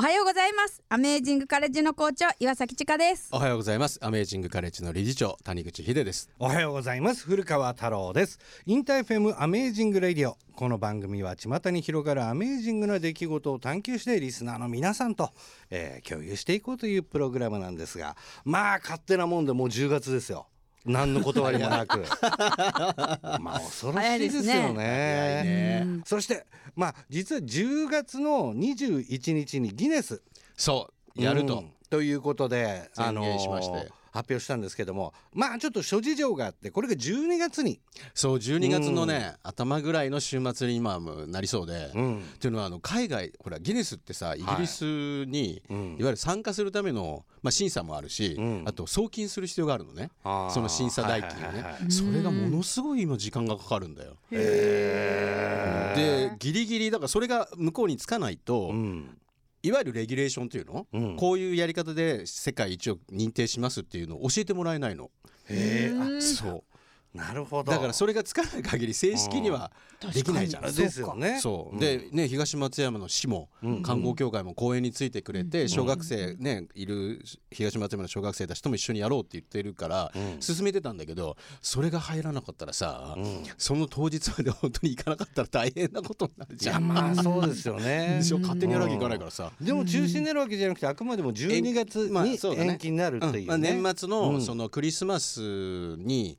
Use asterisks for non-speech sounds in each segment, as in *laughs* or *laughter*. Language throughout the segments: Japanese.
おはようございます。アメージングカレッジの校長岩崎千佳です。おはようございます。アメージングカレッジの理事長谷口秀です。おはようございます。古川太郎です。 InterFM Amazing Radio この番組は巷に広がるアメージングな出来事を探求してリスナーの皆さんと、えー、共有していこうというプログラムなんですがまあ勝手なもんでもう10月ですよ何の断りもなく。*laughs* まあ恐ろしいですよね、ね、そしてまあ実は10月の21日にギネス。そうやると、うん、ということであのしまして発表したんですけどもまあちょっと諸事情があってこれが12月に。そう12月のね、うん、頭ぐらいの週末に今なりそうで、うん、っていうのはあの海外ほらギネスってさイギリスに、はい、いわゆる参加するための、まあ、審査もあるし、うん、あと送金する必要があるのね。その審査代金をね、それがものすごい今時間がかかるんだよ。でギリギリだからそれが向こうにつかないと、いわゆるレギュレーションというの、うん、こういうやり方で世界一を認定しますっていうのを教えてもらえないの。へえ、そうなるほど。だからそれがつかない限り正式にはできないじゃん。ですよね。そうでね東松山の市も観光協会も公園についてくれて小学生ねいる東松山の小学生たちとも一緒にやろうって言ってるから進めてたんだけどそれが入らなかったらさその当日まで本当に行かなかったら大変なことになるじゃん。まあそうですよね。*laughs* 勝手にやらなきゃいかないからさ。でも中止になるわけじゃなくてあくまでも12月に延期になるっていう年末のそのクリスマスに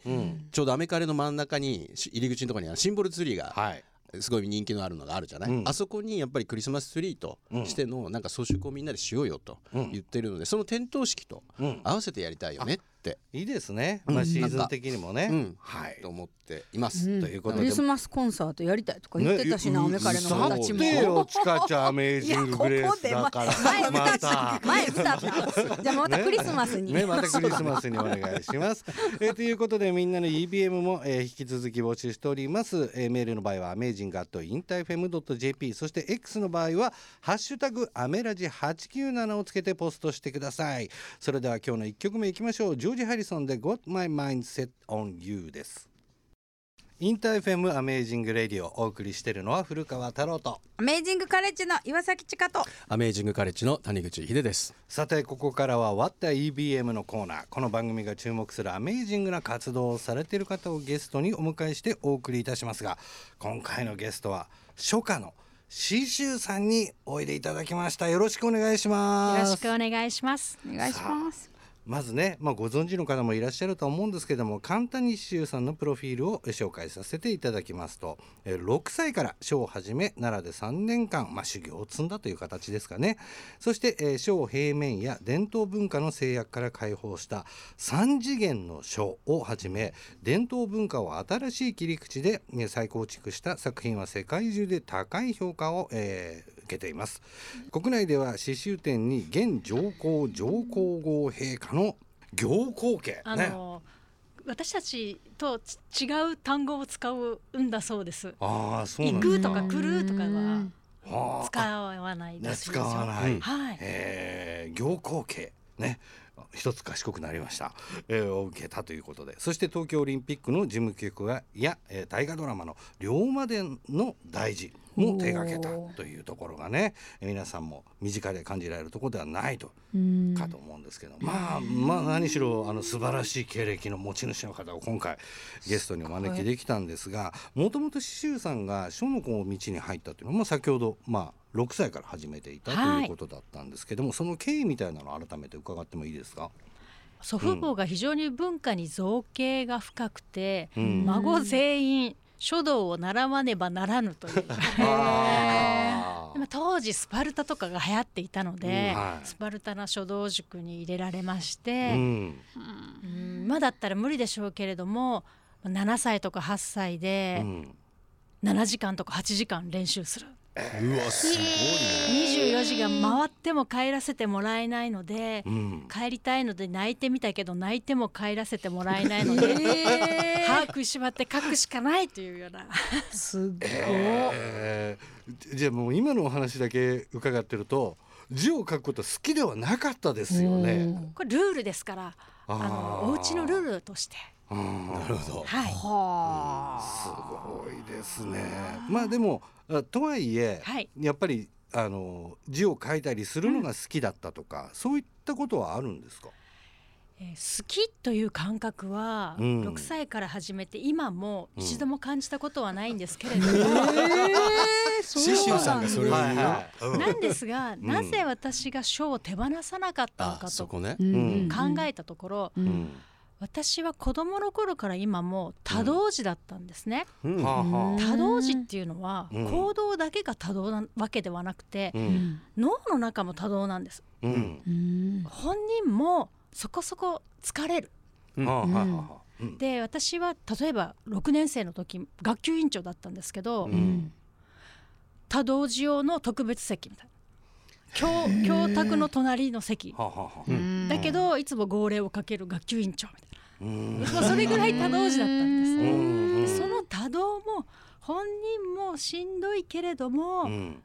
ちょうどアメカレの真ん中に入り口のところにシンボルツリーが、はい、すごい人気のあるのがあるじゃない、うん、あそこにやっぱりクリスマスツリーとしてのなんか装飾をみんなでしようよと言ってるので、その点灯式と合わせてやりたいよ。ねって。いいですね、まあ、シーズン的にもね、うん、はい。と思っています、うん、ということで。クリスマスコンサートやりたいとか言ってたしな、ね、アメカレの子たちもさてよちかちゃんアメージンググレースだから。前2つ前2つじゃあまたクリスマスに。ねまたクリスマスにお願いします。えー、ということでみんなの EBM も、えー、引き続き募集しております、えー、メールの場合はアメージングアットインターフェムドット JP そして X の場合はハッシュタグアメラジ897をつけてポストしてください。それでは今日の1曲目いきましょう。ジョージ・ハリソンで Got My Mind Set on You です。 InterFM Amazing Radio お送りしているのは古川太郎と。アメージングカレッジの岩崎千佳と。アメージングカレッジの谷口秀です。さてここからは What EBM のコーナー。この番組が注目するアメージングな活動をされている方をゲストにお迎えしてお送りいたしますが今回のゲストは書家の紫舟さんにおいでいただきました。よろしくお願いします。よろしくお願いします。お願いしますまずね、まあ、ご存知の方もいらっしゃると思うんですけども簡単に刺繍さんのプロフィールを紹介させていただきますと6歳から書を始め奈良で3年間、まあ、修行を積んだという形ですかね。そして書を平面や伝統文化の制約から解放した3次元の書をはじめ伝統文化を新しい切り口で再構築した作品は世界中で高い評価を、えー、けています国内では刺繍展に現上皇上皇后陛下の行幸家、あの私たちと違う単語を使うんだそうです。ああ、そう行くとか来るとかは使わないです。使わない。はい。ええー、行幸家ね。一つ賢くなりました、えー、を受けたということでそして東京オリンピックの事務局や、えー、大河ドラマの「龍馬伝」の大事も手がけたというところがね皆さんも身近で感じられるところではないとかと思うんですけどまあまあ何しろあの素晴らしい経歴の持ち主の方を今回ゲストにお招きできたんですがもともと刺繍さんが書の子の道に入ったというのも先ほどまあ6歳から始めていたということだったんですけども、はい、その経緯みたいなのを改めて伺ってもいいですか？祖父母が非常に文化に造形が深くて、うん、孫全員書道を習わねばならぬという。*laughs* 当時スパルタとかが流行っていたので、うん。はい、スパルタな書道塾に入れられまして、うん、うん、まだったら無理でしょうけれども7歳とか8歳で7時間とか8時間練習する。うわすごいね。24時間回っても帰らせてもらえないので、うん、帰りたいので泣いてみたけど泣いても帰らせてもらえないので、えー、歯食いしばって書くしかないというような。すごい、えー、じゃあもう今のお話だけ伺ってると字を書くこと好きではなかったですよね。これルールですからあのお家のルールとして。なるほど。はい。はあ、すごいですね。まあでもとはいえ、はい、やっぱりあの字を書いたりするのが好きだったとか、そういったことはあるんですか？えー好きという感覚はうん。6歳から始めて今も一度も感じたことはないんですけれども、シシュさんがそれを言う。なんですが、なぜ私が書を手放さなかったのあかとそこね。ん。考えたところ、うん私は子供の頃から今も多動児だったんですね。うん。多動児っていうのはうん。行動だけが多動なわけではなくてあ、うん。脳の中も多動なんです。うん。うん。本人もそこそこ疲れる。で私は例えば6年生の時学級委員長だったんですけど、うん。多動児用の特別席みたいな。教教託の隣の席。だけどいつも号令をかける学級委員長みたいうんな、まあ、それぐらい多動児だったんです、うんでその多動も本人もしんどいけれども、うん。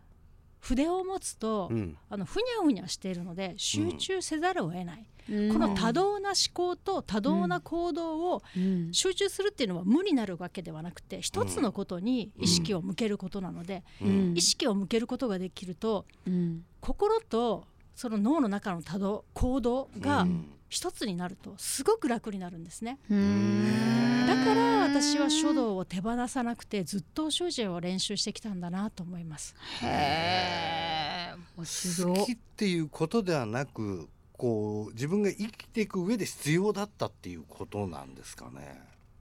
筆を持つと、うん。あのふにゃふにゃしているので集中せざるを得ない、うん。この多動な思考と多動な行動をうん。集中するっていうのは無になるわけではなくて一つのことに意識を向けることなので、うん。意識を向けることができるとうん。心とその脳の中の多動行動がうん一つになるとすごく楽になるんですね。うん。だから私は書道を手放さなくてずっと習字を練習してきたんだなと思います。へえ面白い好きっていうことではなくこう自分が生きていく上で必要だったっていうことなんですかね。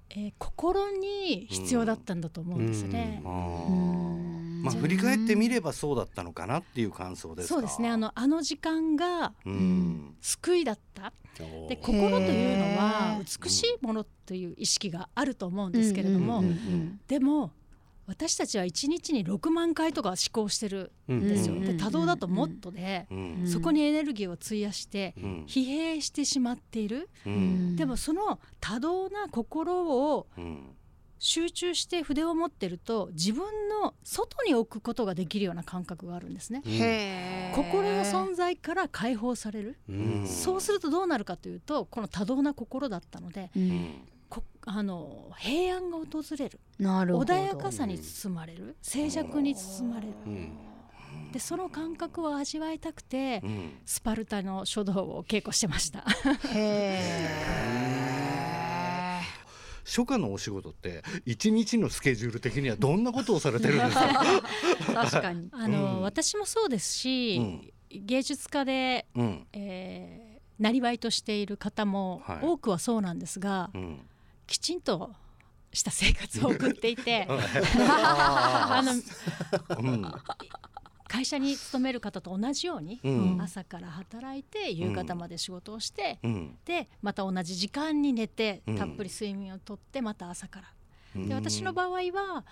えー心に必要だったんだと思うんですね、あうん。ーまあ振り返ってみればそうだったのかなっていう感想ですか？そうですね。あのあの時間がうん。救いだった。で心というのは美しいものという意識があると思うんですけれども、でも私たちは1日に6万回とか思考してるうんんですよ。うん。で多動だともっとで、そこにエネルギーを費やしてうん。疲弊してしまっている、ううんん。でもその多動な心をうん集中して筆を持ってると自分の外に置くことができるような感覚があるんですね。心の存在から解放される、うん。そうするとどうなるかというとこの多動な心だったのでううんあの平安が訪れる。なるほど。穏やかさに包まれる。静寂に包まれる。うん。でその感覚を味わいたくてうん。スパルタの書道を稽古してました。へ初夏のお仕事って一日のスケジュール的にはどんなことをされてるんですか？え *laughs* 確かに。あの、うん。私もそうですし、うん。芸術家で、うん。えーなりわいとしている方もはい。多くはそうなんですが、うん。きちんとした生活を送っていて *laughs* *laughs* あのうん会社に勤める方と同じように、うん。朝から働いて夕方まで仕事をして、うん。でまた同じ時間に寝てうん。たっぷり睡眠をとってまた朝から。うん。で私の場合は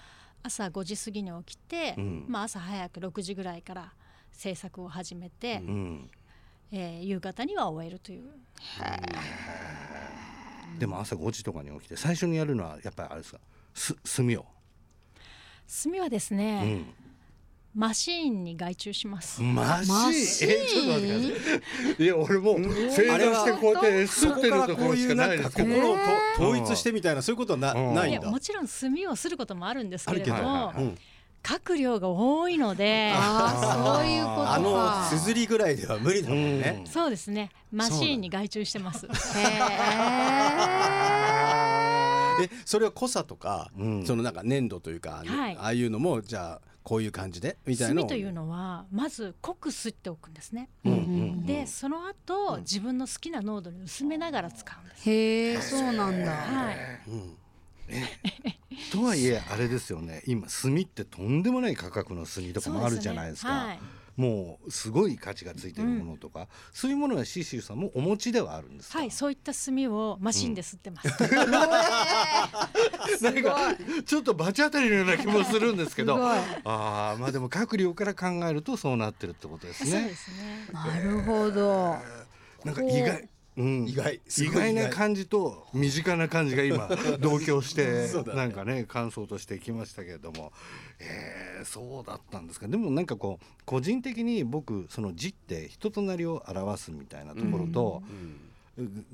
朝5時過ぎに起きて、うん。まあ、朝早く6時ぐらいから制作を始めて、うん。えー夕方には終えるという。でも朝5時とかに起きて最初にやるのはやっぱりあれですか？す炭を、炭はですうね、ん、マシーンに外注します、マシーン？えちょっと待ってください。いや俺もう正座してこうやって吸ってるそこからところしかこういうなんかないですけど、心統一してみたいなそういうことはなうん。ないんだ。いやもちろん炭をすることもあるんですけれども、はいはいはい。うん。書く量が多いのでああそういうことかあのすずりぐらいでは。無理だもんうんねそうですねマシーンに外注してますへええそれは濃さとかうん。そのなんか粘土というかはい。ああいうのもじゃあこういう感じで？みたいな炭というのはまず濃く吸っておくんですね、うんうんでその後、自分の好きな濃度に薄めながら使うんです、へえ。そうなんだ。はい、うん。とはいえあれですよね。今炭ってとんでもない価格の炭とかもあるじゃないですか。はい、もうすごい価値がついてるものとか、そういうものはシーシーさんもお持ちではあるんですか、はい、そういった炭をマシンで吸ってます、*laughs* なんかちょっと罰当たりのような気もするんですけど。ああまあでも各量から考えるとそうなってるってことですね。そうで。すね。なるほど。なんか意外、うん、意外。す意外な感じと身近な感じが今 *laughs* 同居してなんかね感想としてきましたけれども、えー、そうだったんですか。でもなんかこう個人的に僕その字って人となりを表すみたいなところと、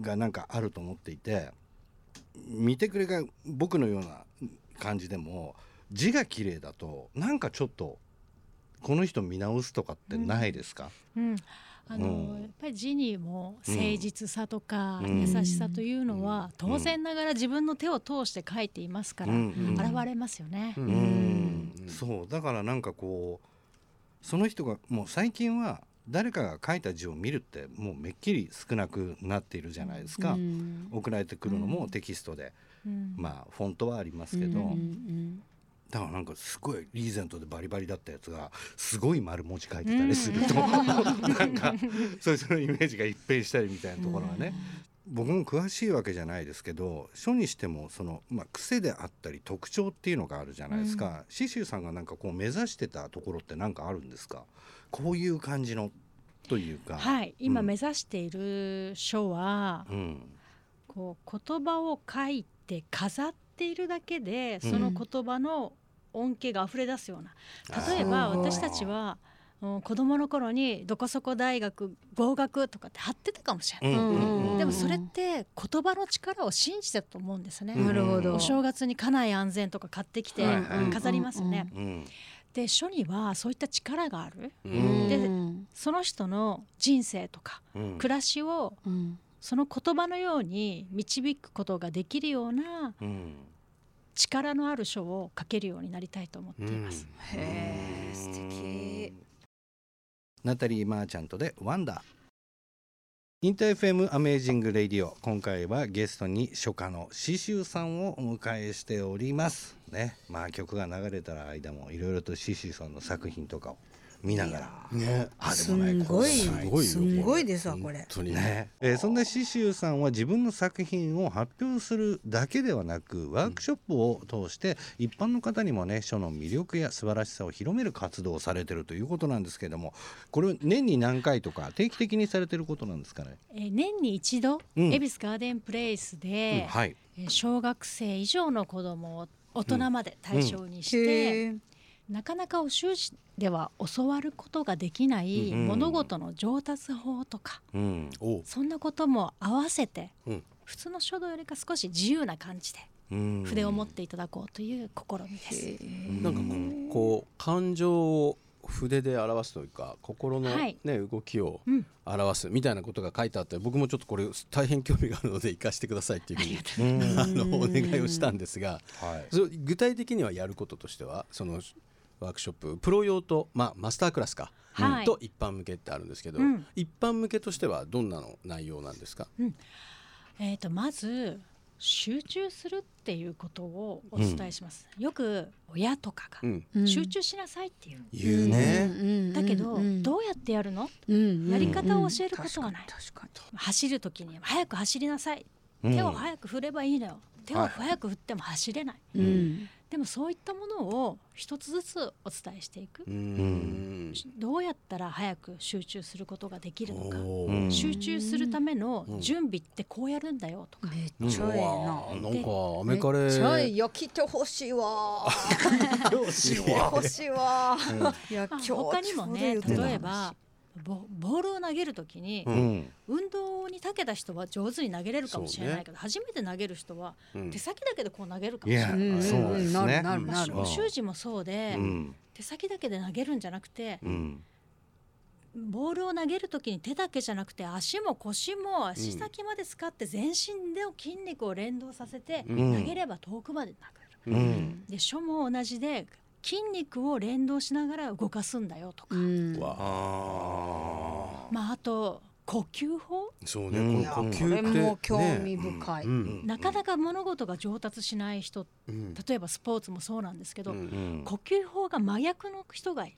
がなんかあると思っていて見てくれが僕のような感じでも字が綺麗だとなんかちょっとこの人見直すとかってないですか、うんあの、うん。やっぱりジニーも誠実さとかうん。優しさというのは、当然ながら自分の手を通して書いていますから、うん。現れますよね。ううん。そう。だからなんかこうその人がもう最近は誰かが書いた字を見るってもうめっきり少なくなっているじゃないですか、うん。送られてくるのもテキストで、うんまあフォントはありますけど、うんうんだからなんかすごいリーゼントでバリバリだったやつがすごい丸文字書いてたりすると、なんかそれぞれのイメージが一変したりみたいなところがね、僕も詳しいわけじゃないですけど書にしてもその、まあ、癖であったり特徴っていうのがあるじゃないですか。刺繍、さんがなんかこう目指してたところって何かあるんですか？こういう感じのというか。はい、今うん。目指している書は、うん。こう言葉を書いて飾っているだけでうん。その言葉の恩恵が溢れ出すような、例えば私たちはうん子供の頃にどこそこ大学合格とかって貼ってたかもしれない、うんうんうんでもそれって言葉の力を信じてたと思うんですね、うん。なるほど。お正月に家内安全とか買ってきて飾りますよね、うんで書にはそういった力がある。ううんん。でうん。その人の人生とかうん。暮らしをうん。その言葉のように導くことができるようなうん力のある書を書けるようになりたいと思っています。へえ素敵。ナタリー・マーチャントで「ワンダー」インター FM アメージング・レイディオ。今回はゲストに書家の紫舟さんをお迎えしております。ね。まあ曲が流れたら間もいろいろと紫舟さんの作品とかを見ながら。ねあでもないすんごいすごいよすんごいですわこれ。ね。えーそんな紫舟さんは自分の作品を発表するだけではなくワークショップを通して一般の方にもね書の魅力や素晴らしさを広める活動をされてるということなんですけれどもこれ年に何回とか定期的にされてることなんですかね、えー年に一度、うん。恵比寿ガーデンプレイスで、はい、えー小学生以上の子どもを大人まで対象にして、へえなかなかお習字では教わることができないうん物事の上達法とか、うん。おそんなことも合わせて、うん。普通の書道よりか少し自由な感じでうん。筆を持っていただこうという試みです。なんかこうこう感情を筆で表すというか心の、はい。ね動きをうん。表す。みたいなことが書いてあって僕もちょっとこれ大変興味があるので生かしてくださいっていうふうにうんあのお願いをしたんですがはい。具体的にはやることとしてはそのワークショッププロ用と、まあ、マスタークラスか、はい。と一般向けってあるんですけど、うん。一般向けとしてはどんなの内容なんですか、えー、とまず集中するっていうことをお伝えします。よく親とかがうん、うん集中しなさいっていう。言うね、うん。だけど、うんどうやってやるの？うんやり方を教えることはない。確かに確か走る時に早く走りなさい。うん。手を早く振ればいいのよ。手をはい。早く振っても走れない、にうんでもそういったものを一つずつお伝えしていく。う、ん。どうやったら早く集中することができるのか。集中するためのうん。準備ってこうやるんだよとか、めっちゃええな。ーなんかアメカレめっちゃええーいや来てほしいわ。教師来てほしいわ。いやまあ今日他にもね例えばボボールを投げる時に、うん。うん運動に長けた人は上手に投げれるかもしれないけど、初めて投げる人はうん。手先だけでこう投げるかもしれない。うん。そうですなねるなるなる。習字もそうで、うん。手先だけで投げるんじゃなくて、うん。ボールを投げる時に手だけじゃなくて足も腰も足先まで使って全身で筋肉を連動させてうん。投げれば遠くまで投げる。うん。で書も同じで筋肉を連動しながら動かすんだよとか、うん。まああと呼吸法。そうね、うん。呼吸って、れも興ね味深い、うん。なかなか物事が上達しない人うん。例えばスポーツもそうなんですけど、うん。うん。呼吸法が真逆の人がいる。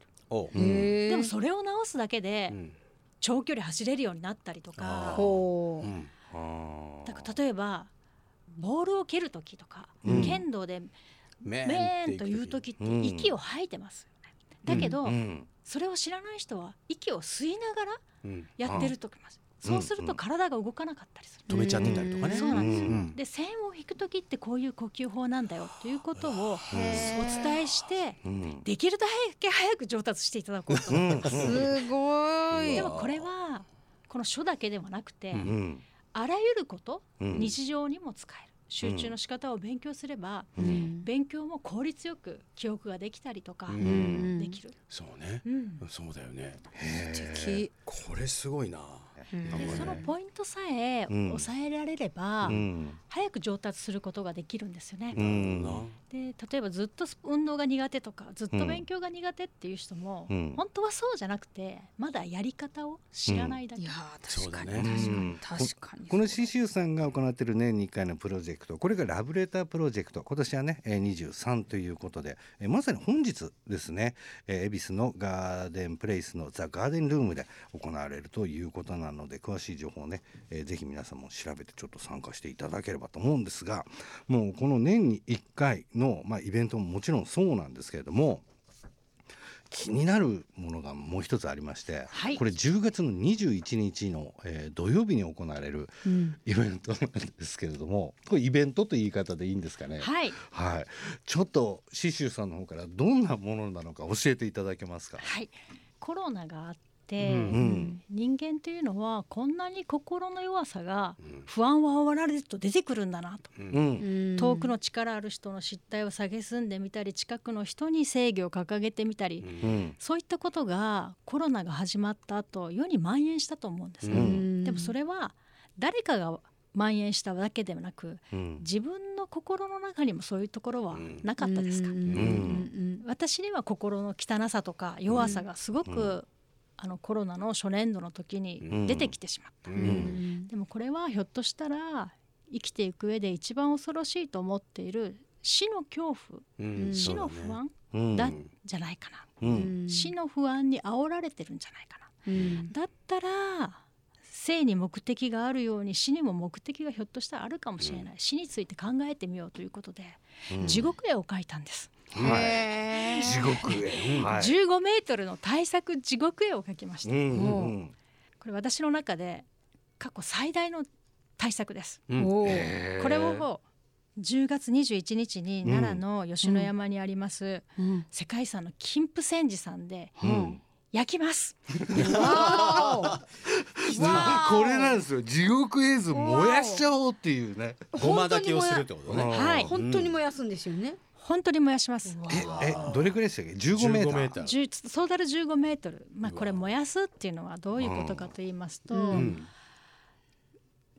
でもそれを直すだけでうん。長距離走れるようになったりとあかだから例えばボールを蹴る時とか、うん。剣道でメメーンという時ってうん息を吐いてますよね。だけど、うん。それを知らない人は息を吸いながらうん。やってると思います。うん。そうすると体が動かなかったりする。止めちゃってたりとかね。うんそうなんですよ。うんで線を引く時ってこういう呼吸法なんだよということをお伝えしてうん。できるだけ早く上達していただこうと。うん。すごい。でもこれはこの書だけではなくて、うん。あらゆること、うん。日常にも使える集中の仕方を勉強すれば、うん。勉強も効率よく記憶ができたりとかうん。できる。そうね。うん。そうだよね。素これすごいなでそのポイントさえうん。抑えられれば、うん。早く上達することができるんですよね。うん。で例えばずっと運動が苦手とかずっと勉強が苦手っていう人も、うん。本当はそうじゃなくてまだやり方を知らないだけ、いやー確かにね確かに。うん。確かに。この刺繍さんが行っている年に1回のプロジェクトこれがラブレタープロジェクト。今年はねえー23ということでえーまさに本日ですねえー恵比寿のガーデンプレイスのザ・ガーデンルームで行われるということなので詳しい情報をね、えーぜひ皆さんも調べてちょっと参加していただければと思うんですがもうこの年に1回の、まあ、イベントももちろんそうなんですけれども気になるものがもう一つありまして、はい。これ10月の21日の、えー土曜日に行われるうん。イベントなんですけれどもこれイベントという言い方でいいんですかね？はい。はい。ちょっと刺繍さんの方からどんなものなのか教えていただけますか？はい。コロナがあって、うん。うん。人間というのはこんなに心の弱さがうん。不安を煽られると出てくるんだなと、ううん。ん遠くの力ある人の失態を蔑んでみたり近くの人に正義を掲げてみたり、うん。そういったことがコロナが始まった後世に蔓延したと思うんです。ね、うん。でもそれは誰かが蔓延したわけではなくうん。自分の心の中にもそういうところはうんなかったですか、うん。うん。私には心の汚さとか弱さがすごく、うんあのコロナの初年度の時に出てきてしまった、ううん。ん。でもこれはひょっとしたら生きていく上で一番恐ろしいと思っている死の恐怖。うん。死の不安うん。だじゃないかな、うん。死の不安に煽られてるんじゃないかな。うん。だったら生に目的があるように死にも目的がひょっとしたらあるかもしれない、死について考えてみようということで、うん。地獄絵を描いたんです、はい。地獄へはい。15メートルの大作地獄絵を描きました、うんうんこれ私の中で過去最大の大作です。うん。これを10月21日に奈良の吉野山にありますうん。世界遺産の金峰山寺さんでうん。焼きます。これなんですよ。地獄絵図燃やしちゃおうっていうね。ごまだけをするってことね。はい本当に燃やすんですよね本当に燃やします。ええどれくらいでしたっけ？15メーター。15メーター。10トータル15メートル。まあこれ燃やすっていうのはどういうことかと言いますと、うんうん。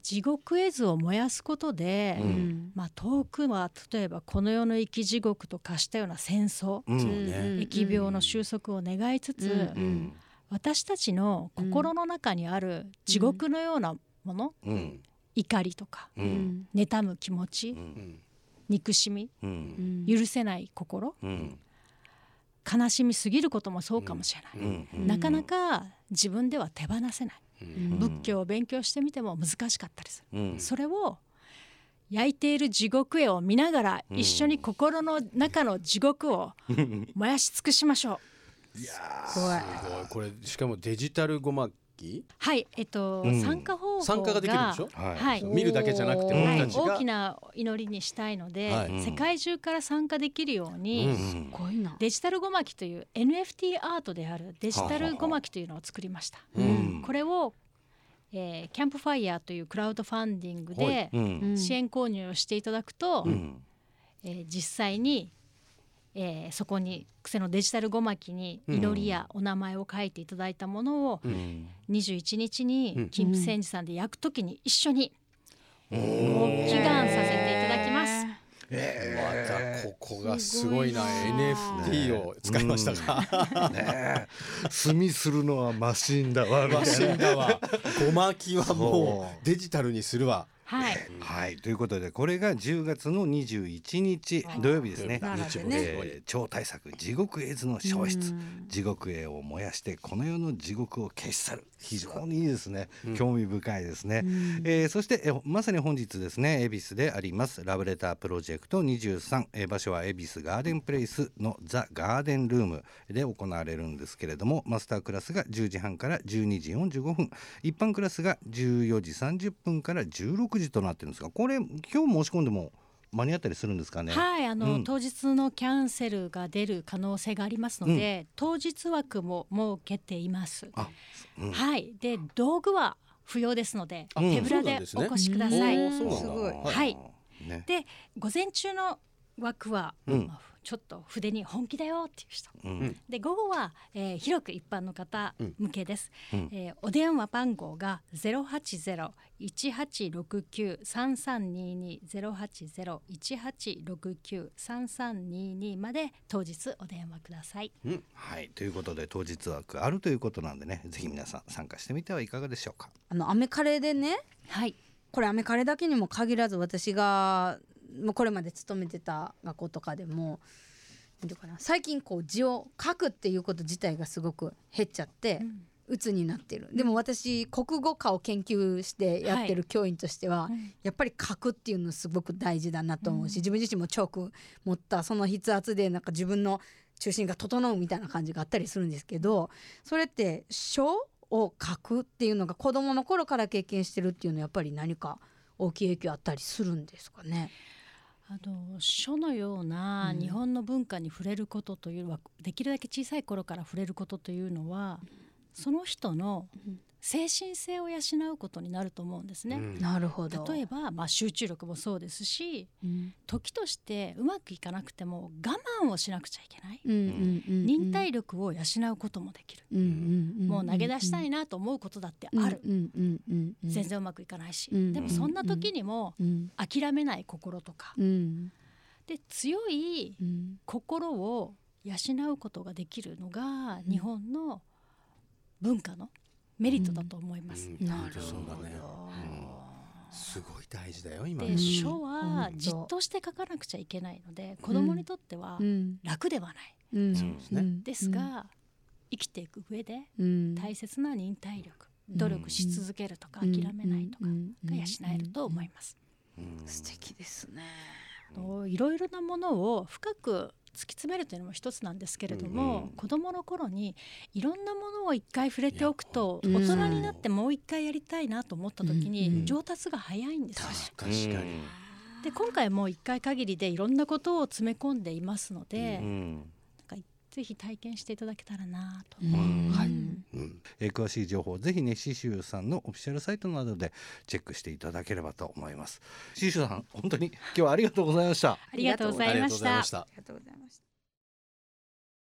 地獄絵図を燃やすことで、ううん。んまあ遠くは例えばこの世の生き地獄と化したような戦争、うん。そうね疫病の収束を願いつつ、うん。うん。私たちの心の中にある地獄のようなもの、うん。怒りとか妬む気持ち、うんうん憎しみううん。ん許せない心うん。悲しみすぎることもそうかもしれない、うん。うん。なかなか自分では手放せない、うん。仏教を勉強してみても難しかったりする、うん。それを焼いている地獄絵を見ながらうん。一緒に心の中の地獄を燃やし尽くしましょう、いや怖い。すごい。これしかもデジタルごまきはいえっと、うん。参加方法が参加ができるでしょ？ーはい。はい。見るだけじゃなくてうんはい、僕たちが大きな祈りにしたいので、はい。世界中から参加できるように、うんすごいな。デジタルごまきという NFT アートであるデジタルごまきというのを作りました。うんこれを、えーキャンプファイヤーとい。うクラウドファンディングでうん。支援購入をしていただくと、うんえー実際に、えーそこにそのデジタルごまきに祈りやお名前を書いていただいたものをうん。21日うんに金峰山寺さんで焼くときに一緒におご祈願させていただきます。またここがすごいな。NFT を使いましたか。ねえ。墨するのはマシンだわみマシンだわ。ごまきはもう。デジタルにするわはい、はい。ということでこれが10月の21日はい。土曜日ですね、えー超大作地獄絵図の消失、うん。地獄絵を燃やしてこの世の地獄を消し去る非常にいいですね、うん。興味深いですね、うん。えーそして、えーまさに本日ですね恵比寿でありますラブレタープロジェクト23、えー場所は恵比寿ガーデンプレイスのザ・ガーデンルームで行われるんですけれどもマスタークラスが10時半から12時45分一般クラスが14時30分から16時となってるんですがこれ今日申し込んでも間に合ったりするんですかね？はい、あの、うん。当日のキャンセルが出る可能性がありますので、当日枠も設けています。あうん。はい、で道具は不要ですので、うん手ぶらでお越しください。すごい。はい。ね、で午前中の枠は、うん、ちょっと筆に本気だよっていう人、うん、で午後は、えー、広く一般の方向けです、うん、えー、お電話番号が080-1869-3322-080-1869-3322まで当日お電話ください、うん、はい。ということで当日枠あるということなんでねぜひ皆さん参加してみてはいかがでしょうか。あのアメカレーでね。はい。これアメカレだけにも限らず私がこれまで勤めてた学校とかでも最近こう字を書くっていうこと自体がすごく減っちゃって。うん。鬱になってる。でも私国語科を研究してやってる教員としては、はい、やっぱり書くっていうのすごく大事だなと思うし、うん、自分自身もチョーク持ったその筆圧でなんか自分の中心が整うみたいな感じがあったりするんですけどそれって書を書くっていうのが子どもの頃から経験してるっていうのはやっぱり何か大きい影響あったりするんですかね？あの書のような日本の文化に触れることというのは、うん、できるだけ小さい頃から触れることというのは、その人の精神性を養うことになると思うんですね。なるほど。例えば、まあ、集中力もそうですし、うん、時としてうまくいかなくても我慢をしなくちゃいけない、忍耐力を養うこともできる、もう投げ出したいなと思うことだってある、全然うまくいかないし、でもそんな時にも諦めない心とか、で強い心を養うことができるのが日本の文化のメリットだと思います。うん、なるほど。ね。すごい大事だよ今。で書はじっとして書かなくちゃいけないので、子供にとっては楽ではない、うん。そうですね、ですが、生きていく上で大切な忍耐力、努力し続けるとか諦めないとかが養えると思います、素敵ですね。いろいろなものを深く突き詰めるというのも一つなんですけれども、うんうん、子どもの頃にいろんなものを一回触れておくと大人になってもう一回やりたいなと思った時に上達が早いんですよ、確かに。で今回も一回限りでいろんなことを詰め込んでいますので、うん、ぜひ体験していただけたらなと、はい。うん。えー、詳しい情報ぜひね紫舟さんのオフィシャルサイトなどでチェックしていただければと思います。紫舟さん本当に今日はありがとうございました。ありがとうございました。ありがとうございました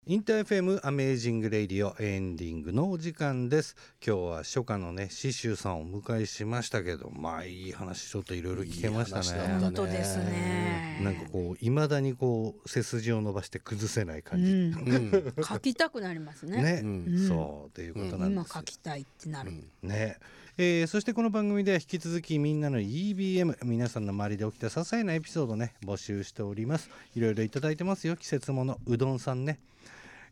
インターフェムアメージングレイディオエンディングのお時間です。今日は書家のね紫舟さんをお迎えしましたけどまあいい話ちょっといろいろ聞けましたね。本当ですね。なんかこう未だにこう背筋を伸ばして崩せない感じ、うん、書きたくなりますね。ね、うん、そうということなんです、今書きたいってなる、ね。えー、そしてこの番組では引き続きみんなの EBM 皆さんの周りで起きた些細なエピソードね募集しております。いろいろいただいてますよ。季節ものうどんさんね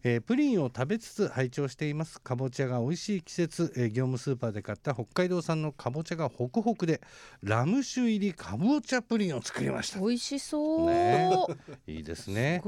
えー、プリンを食べつつ拝聴しています。かぼちゃが美味しい季節、えー、業務スーパーで買った北海道産のかぼちゃがホクホクでラム酒入りかぼちゃプリンを作りました。美味しそう、ね、いいですね。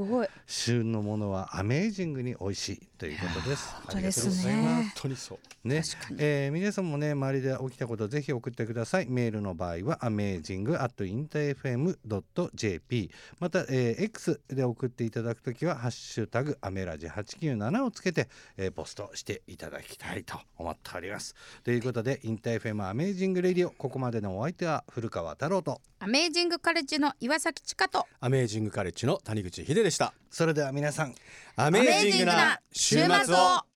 旬のものはアメージングに美味しいということです。本当ですね。本当にそう。ね、えー、皆さんもね周りで起きたことぜひ送ってください。メールの場合はアメージングアットインター FM.jp また、えー、X で送っていただくときはハッシュタグアメラジ897をつけて、えー、ポストしていただきたいと思っております。ということでインター FM アメージングレディオここまでのお相手は古川太郎とアメージングカレッジの岩崎千佳と。アメージングカレッジの谷口秀でした。それでは皆さん。アメージングな週末を